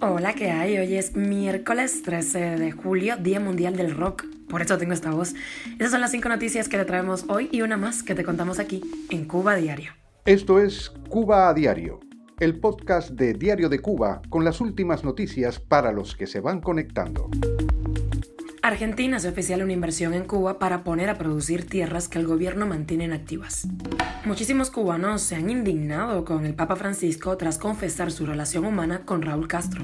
Hola, ¿qué hay? Hoy es miércoles 13 de julio, Día Mundial del Rock. Por eso tengo esta voz. Esas son las cinco noticias que te traemos hoy y una más que te contamos aquí en Cuba Diario. Esto es Cuba a Diario, el podcast de Diario de Cuba con las últimas noticias para los que se van conectando. Argentina hace oficial una inversión en Cuba para poner a producir tierras que el gobierno mantiene inactivas. Muchísimos cubanos se han indignado con el Papa Francisco tras confesar su relación humana con Raúl Castro.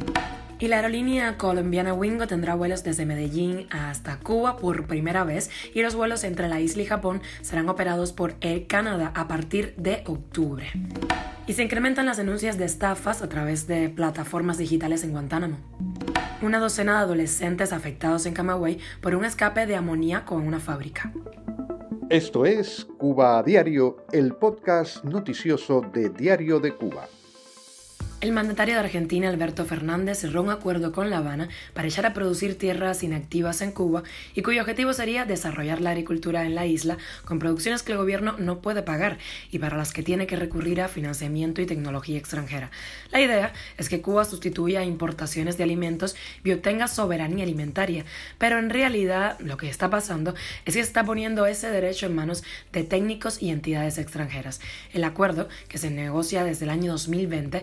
Y la aerolínea colombiana Wingo tendrá vuelos desde Medellín hasta Cuba por primera vez y los vuelos entre la isla y Japón serán operados por Air Canada a partir de octubre. Y se incrementan las denuncias de estafas a través de plataformas digitales en Guantánamo una docena de adolescentes afectados en Camagüey por un escape de amoníaco en una fábrica. Esto es Cuba a Diario, el podcast noticioso de Diario de Cuba. El mandatario de Argentina, Alberto Fernández, cerró un acuerdo con La Habana para echar a producir tierras inactivas en Cuba y cuyo objetivo sería desarrollar la agricultura en la isla con producciones que el gobierno no puede pagar y para las que tiene que recurrir a financiamiento y tecnología extranjera. La idea es que Cuba sustituya importaciones de alimentos y obtenga soberanía alimentaria, pero en realidad lo que está pasando es que está poniendo ese derecho en manos de técnicos y entidades extranjeras. El acuerdo, que se negocia desde el año 2020,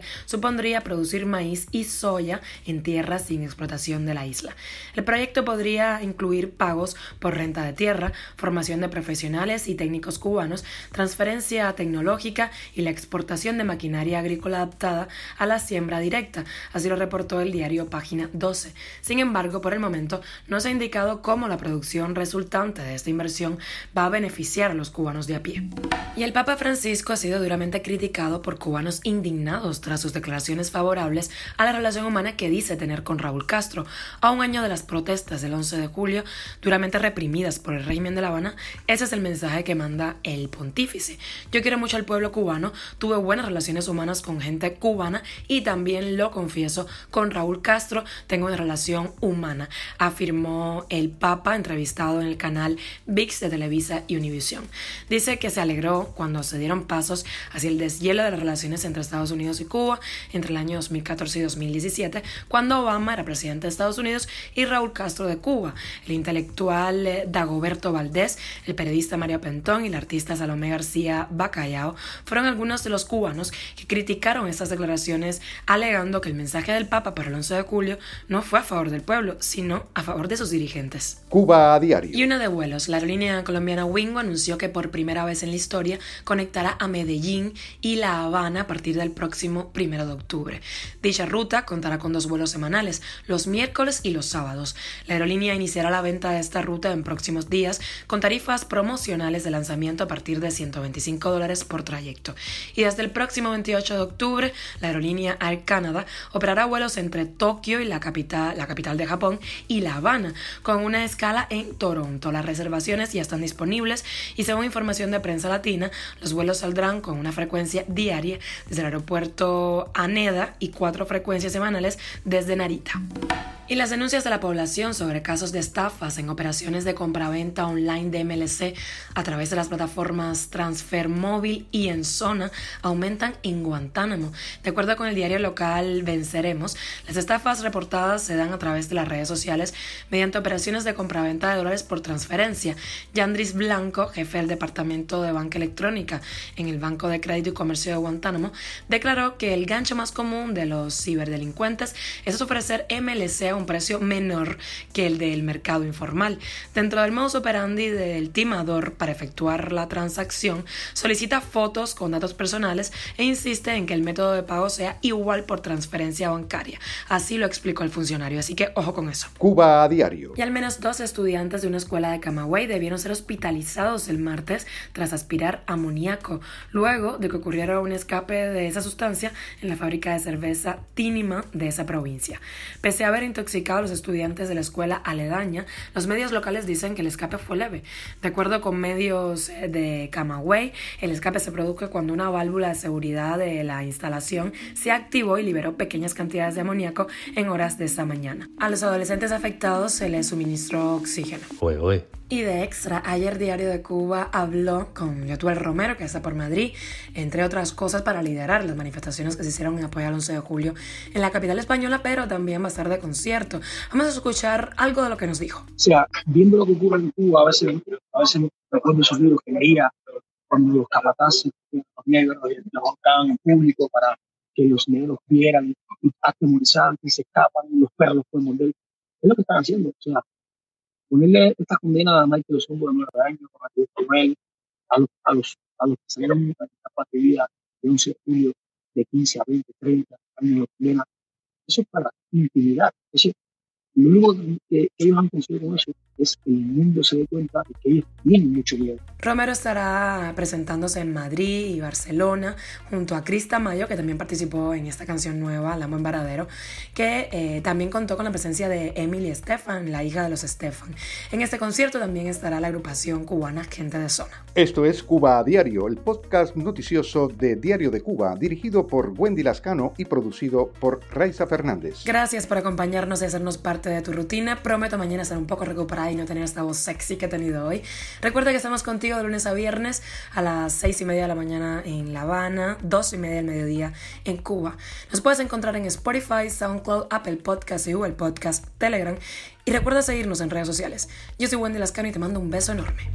supondría producir maíz y soya en tierras sin explotación de la isla. El proyecto podría incluir pagos por renta de tierra, formación de profesionales y técnicos cubanos, transferencia tecnológica y la exportación de maquinaria agrícola adaptada a la siembra directa, así lo reportó el diario Página 12. Sin embargo, por el momento no se ha indicado cómo la producción resultante de esta inversión va a beneficiar a los cubanos de a pie. Y el Papa Francisco ha sido duramente criticado por cubanos indignados tras sus declaraciones favorables a la relación humana que dice tener con Raúl Castro. A un año de las protestas del 11 de julio, duramente reprimidas por el régimen de La Habana, ese es el mensaje que manda el pontífice. Yo quiero mucho al pueblo cubano, tuve buenas relaciones humanas con gente cubana y también lo confieso, con Raúl Castro tengo una relación humana, afirmó el Papa entrevistado en el canal VIX de Televisa y Univisión. Dice que se alegró cuando se dieron pasos hacia el deshielo de las relaciones entre Estados Unidos y Cuba entre el año 2014 y 2017, cuando Obama era presidente de Estados Unidos y Raúl Castro de Cuba. El intelectual eh, Dagoberto Valdés, el periodista Mario Pentón y el artista Salomé García Bacallao fueron algunos de los cubanos que criticaron estas declaraciones, alegando que el mensaje del Papa para el 11 de julio no fue a favor del pueblo, sino a favor de sus dirigentes. Cuba a diario. Y una de vuelos, la aerolínea colombiana Wingo anunció que por primera vez en la historia conectará a Medellín y La Habana a partir del próximo primero de octubre. Dicha ruta contará con dos vuelos semanales, los miércoles y los sábados. La aerolínea iniciará la venta de esta ruta en próximos días con tarifas promocionales de lanzamiento a partir de 125 dólares por trayecto. Y desde el próximo 28 de octubre, la aerolínea Air Canada operará vuelos entre Tokio y la capital, la capital de Japón y La Habana, con una escala en Toronto. Las reservaciones ya están disponibles y según información de prensa latina, los vuelos saldrán con una frecuencia diaria desde el aeropuerto Aneda y cuatro frecuencias semanales desde Narita. Y las denuncias de la población sobre casos de estafas en operaciones de compraventa online de MLC a través de las plataformas Transfer Móvil y en Zona aumentan en Guantánamo. De acuerdo con el diario local Venceremos, las estafas reportadas se dan a través de las redes sociales mediante operaciones de compraventa de dólares por transferencia. Yandris Blanco, jefe del departamento de banca electrónica en el Banco de Crédito y Comercio de Guantánamo, declaró que el gancho más común de los ciberdelincuentes es ofrecer MLC un precio menor que el del mercado informal. Dentro del modus operandi del timador para efectuar la transacción, solicita fotos con datos personales e insiste en que el método de pago sea igual por transferencia bancaria. Así lo explicó el funcionario, así que ojo con eso. Cuba a diario. Y al menos dos estudiantes de una escuela de Camagüey debieron ser hospitalizados el martes tras aspirar amoníaco, luego de que ocurriera un escape de esa sustancia en la fábrica de cerveza Tínima de esa provincia. Pese a haber intoxicado a los estudiantes de la escuela aledaña, los medios locales dicen que el escape fue leve. De acuerdo con medios eh, de Camagüey, el escape se produjo cuando una válvula de seguridad de la instalación se activó y liberó pequeñas cantidades de amoníaco en horas de esa mañana. A los adolescentes afectados se les suministró oxígeno. Y de extra, ayer Diario de Cuba habló con Yotuel Romero, que está por Madrid, entre otras cosas para liderar las manifestaciones que se hicieron en apoyo al 11 de julio en la capital española, pero también va a estar de concierto. Vamos a escuchar algo de lo que nos dijo. O sea, viendo lo que ocurre en Cuba, a veces, a veces recuerdo esos libros que leía cuando los capataces los negros levantaban en público para que los negros vieran y atemorizan y se escapan los perros los pueden morder. Es lo que están haciendo. O sea, ponerle esta condena a Michael Osorbo de nueve años, con él, a los, a los, a los que salieron en esta parte de vida de un julio de 15 a 20, 30 años de condena, eso es para intimidar. Eso, lo único que ellos han conseguido con eso es que el mundo se dé cuenta de que ellos tienen mucho miedo. Romero estará presentándose en Madrid y Barcelona junto a Crista Mayo, que también participó en esta canción nueva, La Buen Varadero, que eh, también contó con la presencia de Emily Estefan, la hija de los Estefan. En este concierto también estará la agrupación cubana Gente de Zona. Esto es Cuba a Diario, el podcast noticioso de Diario de Cuba, dirigido por Wendy Lascano y producido por Raiza Fernández. Gracias por acompañarnos y hacernos parte de tu rutina. Prometo mañana estar un poco y no tener esta voz sexy que he tenido hoy. Recuerda que estamos contigo de lunes a viernes a las seis y media de la mañana en La Habana, dos y media del mediodía en Cuba. Nos puedes encontrar en Spotify, SoundCloud, Apple Podcast y Google Podcast, Telegram. Y recuerda seguirnos en redes sociales. Yo soy Wendy Lascano y te mando un beso enorme.